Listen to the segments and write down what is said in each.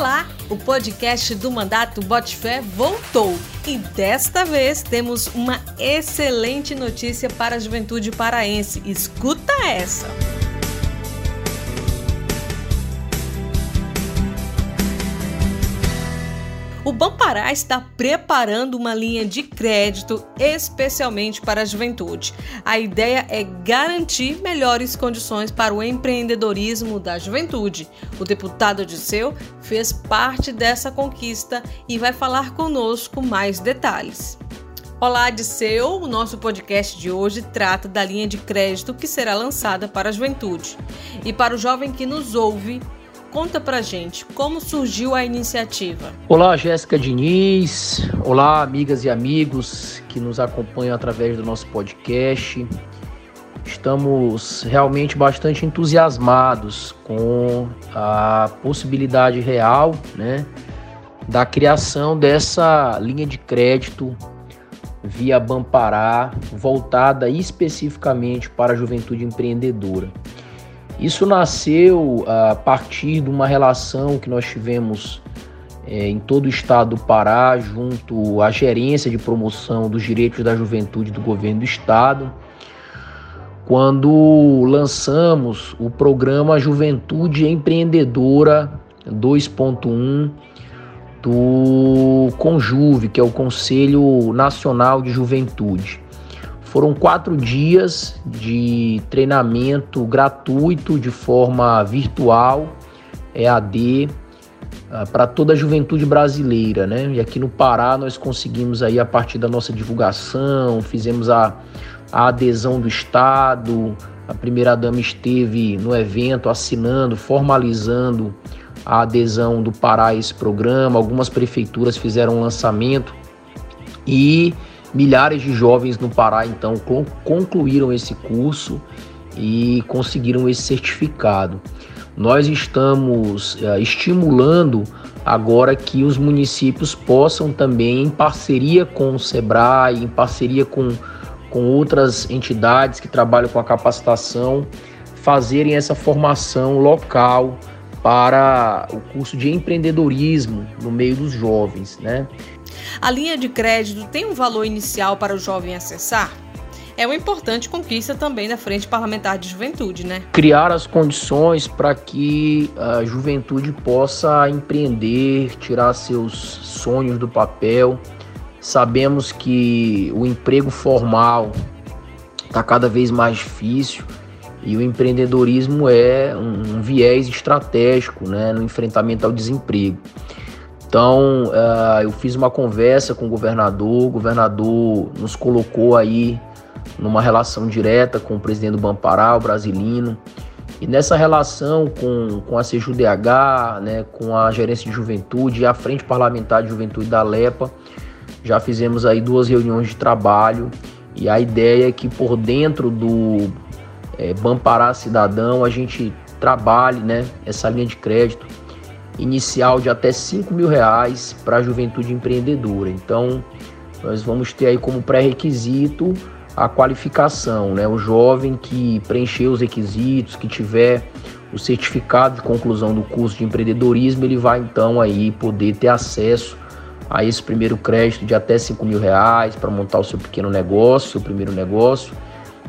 Olá, o podcast do Mandato Bote Fé voltou e desta vez temos uma excelente notícia para a juventude paraense. Escuta essa! O Bampará está preparando uma linha de crédito especialmente para a juventude. A ideia é garantir melhores condições para o empreendedorismo da juventude. O deputado Odisseu fez parte dessa conquista e vai falar conosco mais detalhes. Olá, Odisseu! O nosso podcast de hoje trata da linha de crédito que será lançada para a juventude. E para o jovem que nos ouve, Conta pra gente como surgiu a iniciativa. Olá, Jéssica Diniz. Olá, amigas e amigos que nos acompanham através do nosso podcast. Estamos realmente bastante entusiasmados com a possibilidade real, né, da criação dessa linha de crédito via Bampará, voltada especificamente para a juventude empreendedora. Isso nasceu a partir de uma relação que nós tivemos é, em todo o estado do Pará, junto à gerência de promoção dos direitos da juventude do governo do estado, quando lançamos o programa Juventude Empreendedora 2.1 do Conjuve, que é o Conselho Nacional de Juventude. Foram quatro dias de treinamento gratuito de forma virtual, EAD, ah, para toda a juventude brasileira, né? E aqui no Pará nós conseguimos aí a partir da nossa divulgação, fizemos a, a adesão do Estado, a primeira dama esteve no evento assinando, formalizando a adesão do Pará a esse programa. Algumas prefeituras fizeram um lançamento e Milhares de jovens no Pará então concluíram esse curso e conseguiram esse certificado. Nós estamos uh, estimulando agora que os municípios possam também, em parceria com o SEBRAE, em parceria com, com outras entidades que trabalham com a capacitação, fazerem essa formação local para o curso de empreendedorismo no meio dos jovens, né? A linha de crédito tem um valor inicial para o jovem acessar? É uma importante conquista também da Frente Parlamentar de Juventude, né? Criar as condições para que a juventude possa empreender, tirar seus sonhos do papel. Sabemos que o emprego formal está cada vez mais difícil e o empreendedorismo é um viés estratégico né, no enfrentamento ao desemprego. Então, uh, eu fiz uma conversa com o governador, o governador nos colocou aí numa relação direta com o presidente do Bampará, o brasilino, e nessa relação com, com a CJUDH, né, com a gerência de juventude e a frente parlamentar de juventude da LEPA, já fizemos aí duas reuniões de trabalho e a ideia é que por dentro do é, Bampará Cidadão a gente trabalhe né, essa linha de crédito inicial de até 5 mil reais para a juventude empreendedora. Então, nós vamos ter aí como pré-requisito a qualificação, né? O jovem que preencher os requisitos, que tiver o certificado de conclusão do curso de empreendedorismo, ele vai então aí poder ter acesso a esse primeiro crédito de até 5 mil reais para montar o seu pequeno negócio, seu primeiro negócio,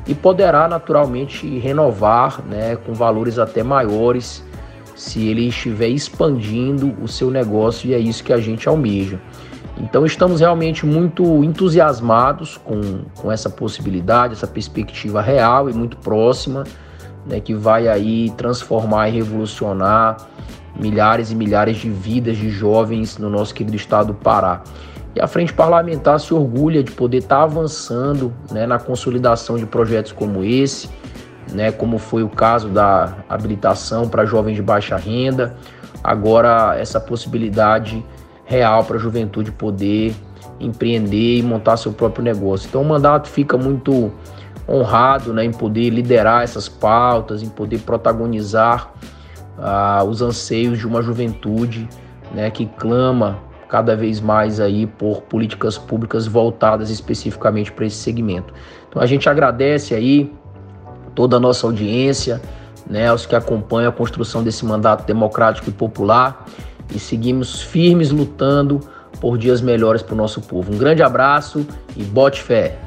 e poderá naturalmente renovar né, com valores até maiores se ele estiver expandindo o seu negócio e é isso que a gente almeja. Então estamos realmente muito entusiasmados com, com essa possibilidade, essa perspectiva real e muito próxima, né, que vai aí transformar e revolucionar milhares e milhares de vidas de jovens no nosso querido estado do Pará. E a frente parlamentar se orgulha de poder estar avançando né, na consolidação de projetos como esse, né, como foi o caso da habilitação para jovens de baixa renda, agora essa possibilidade real para a juventude poder empreender e montar seu próprio negócio. Então o mandato fica muito honrado né, em poder liderar essas pautas, em poder protagonizar ah, os anseios de uma juventude né, que clama cada vez mais aí por políticas públicas voltadas especificamente para esse segmento. Então a gente agradece aí toda a nossa audiência, né, aos que acompanham a construção desse mandato democrático e popular. e seguimos firmes lutando por dias melhores para o nosso povo. Um grande abraço e bote fé!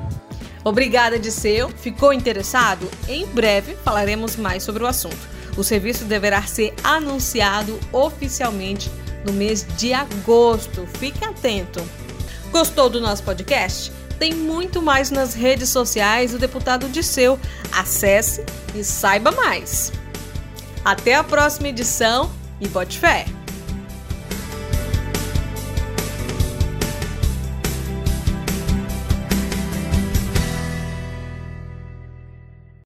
Obrigada, Disseu. Ficou interessado? Em breve falaremos mais sobre o assunto. O serviço deverá ser anunciado oficialmente no mês de agosto. Fique atento. Gostou do nosso podcast? Tem muito mais nas redes sociais do deputado Disseu. Acesse e saiba mais. Até a próxima edição e bote fé!